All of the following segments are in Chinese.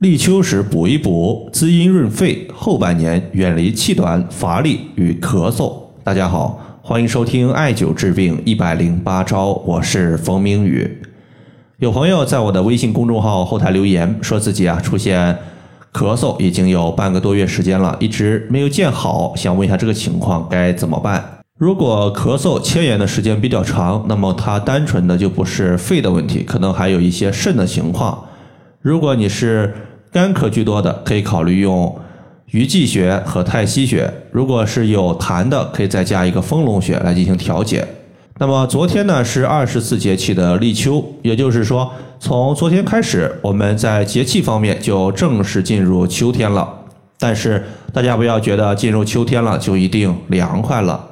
立秋时补一补，滋阴润肺，后半年远离气短、乏力与咳嗽。大家好，欢迎收听艾灸治病一百零八招，我是冯明宇。有朋友在我的微信公众号后台留言，说自己啊出现咳嗽已经有半个多月时间了，一直没有见好，想问一下这个情况该怎么办？如果咳嗽牵延的时间比较长，那么它单纯的就不是肺的问题，可能还有一些肾的情况。如果你是干咳居多的，可以考虑用鱼际穴和太溪穴；如果是有痰的，可以再加一个丰隆穴来进行调节。那么昨天呢是二十四节气的立秋，也就是说从昨天开始，我们在节气方面就正式进入秋天了。但是大家不要觉得进入秋天了就一定凉快了。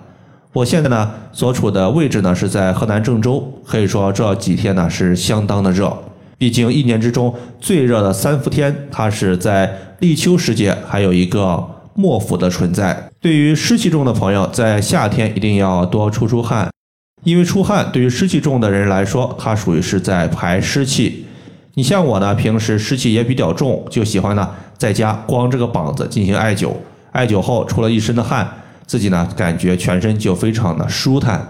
我现在呢所处的位置呢是在河南郑州，可以说这几天呢是相当的热。毕竟一年之中最热的三伏天，它是在立秋时节，还有一个末伏的存在。对于湿气重的朋友，在夏天一定要多出出汗，因为出汗对于湿气重的人来说，它属于是在排湿气。你像我呢，平时湿气也比较重，就喜欢呢在家光着个膀子进行艾灸，艾灸后出了一身的汗。自己呢，感觉全身就非常的舒坦。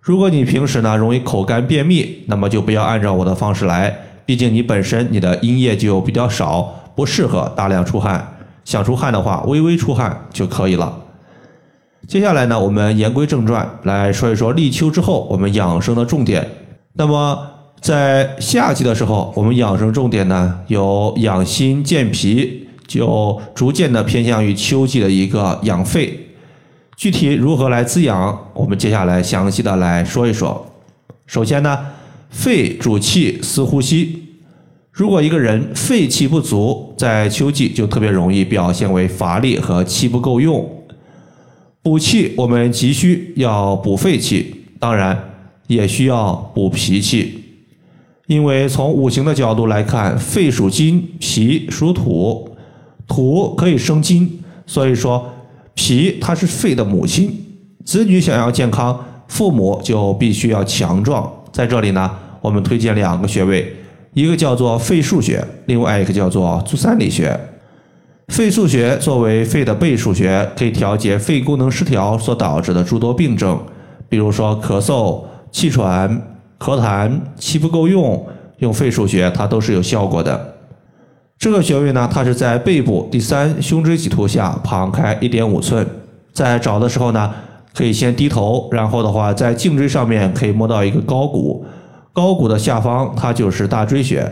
如果你平时呢容易口干便秘，那么就不要按照我的方式来，毕竟你本身你的阴液就比较少，不适合大量出汗。想出汗的话，微微出汗就可以了。接下来呢，我们言归正传，来说一说立秋之后我们养生的重点。那么在夏季的时候，我们养生重点呢有养心健脾，就逐渐的偏向于秋季的一个养肺。具体如何来滋养，我们接下来详细的来说一说。首先呢，肺主气司呼吸。如果一个人肺气不足，在秋季就特别容易表现为乏力和气不够用。补气，我们急需要补肺气，当然也需要补脾气。因为从五行的角度来看，肺属金，脾属土，土可以生金，所以说。脾它是肺的母亲，子女想要健康，父母就必须要强壮。在这里呢，我们推荐两个穴位，一个叫做肺腧穴，另外一个叫做足三里穴。肺腧穴作为肺的背腧穴，可以调节肺功能失调所导致的诸多病症，比如说咳嗽、气喘、咳痰、气不够用，用肺腧穴它都是有效果的。这个穴位呢，它是在背部第三胸椎棘突下旁开一点五寸，在找的时候呢，可以先低头，然后的话在颈椎上面可以摸到一个高骨，高骨的下方它就是大椎穴，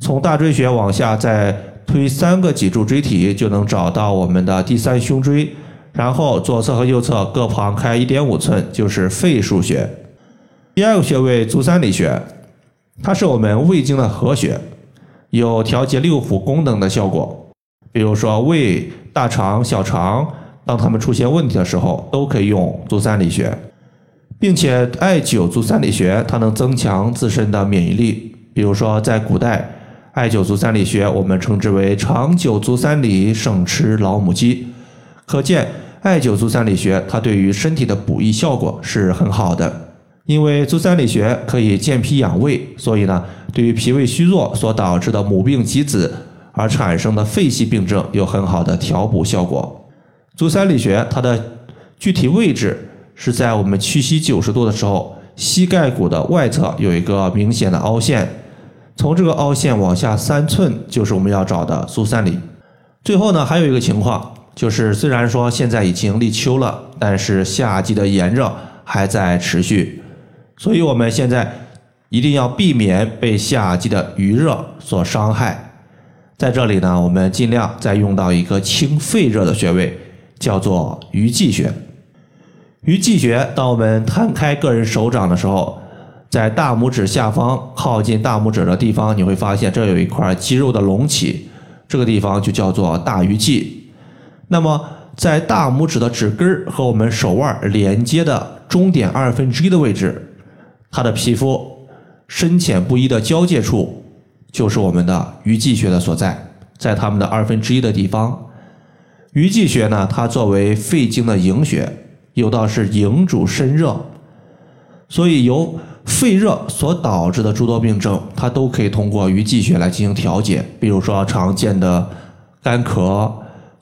从大椎穴往下再推三个脊柱椎体，就能找到我们的第三胸椎，然后左侧和右侧各旁开一点五寸，就是肺腧穴。第二个穴位足三里穴，它是我们胃经的合穴。有调节六腑功能的效果，比如说胃、大肠、小肠，当他们出现问题的时候，都可以用足三里穴，并且艾灸足三里穴，它能增强自身的免疫力。比如说在古代，艾灸足三里穴，我们称之为长久足三里，省吃老母鸡。可见艾灸足三里穴，它对于身体的补益效果是很好的。因为足三里穴可以健脾养胃，所以呢，对于脾胃虚弱所导致的母病及子而产生的肺系病症有很好的调补效果。足三里穴它的具体位置是在我们屈膝九十度的时候，膝盖骨的外侧有一个明显的凹陷，从这个凹陷往下三寸就是我们要找的足三里。最后呢，还有一个情况就是，虽然说现在已经立秋了，但是夏季的炎热还在持续。所以，我们现在一定要避免被夏季的余热所伤害。在这里呢，我们尽量再用到一个清肺热的穴位，叫做鱼际穴。鱼际穴，当我们摊开个人手掌的时候，在大拇指下方靠近大拇指的地方，你会发现这有一块肌肉的隆起，这个地方就叫做大鱼际。那么，在大拇指的指根和我们手腕连接的中点二分之一的位置。它的皮肤深浅不一的交界处，就是我们的鱼际穴的所在，在它们的二分之一的地方。鱼际穴呢，它作为肺经的营穴，有道是营主身热，所以由肺热所导致的诸多病症，它都可以通过鱼际穴来进行调节。比如说常见的干咳、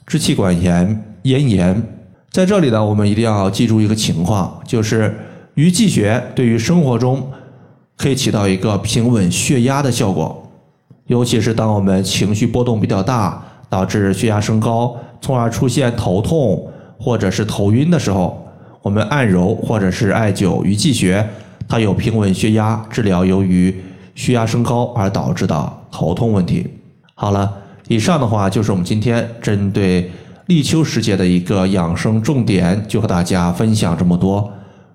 支气管炎、咽炎，在这里呢，我们一定要记住一个情况，就是鱼际穴对于生活中可以起到一个平稳血压的效果，尤其是当我们情绪波动比较大，导致血压升高，从而出现头痛或者是头晕的时候，我们按揉或者是艾灸鱼际穴。它有平稳血压、治疗由于血压升高而导致的头痛问题。好了，以上的话就是我们今天针对立秋时节的一个养生重点，就和大家分享这么多。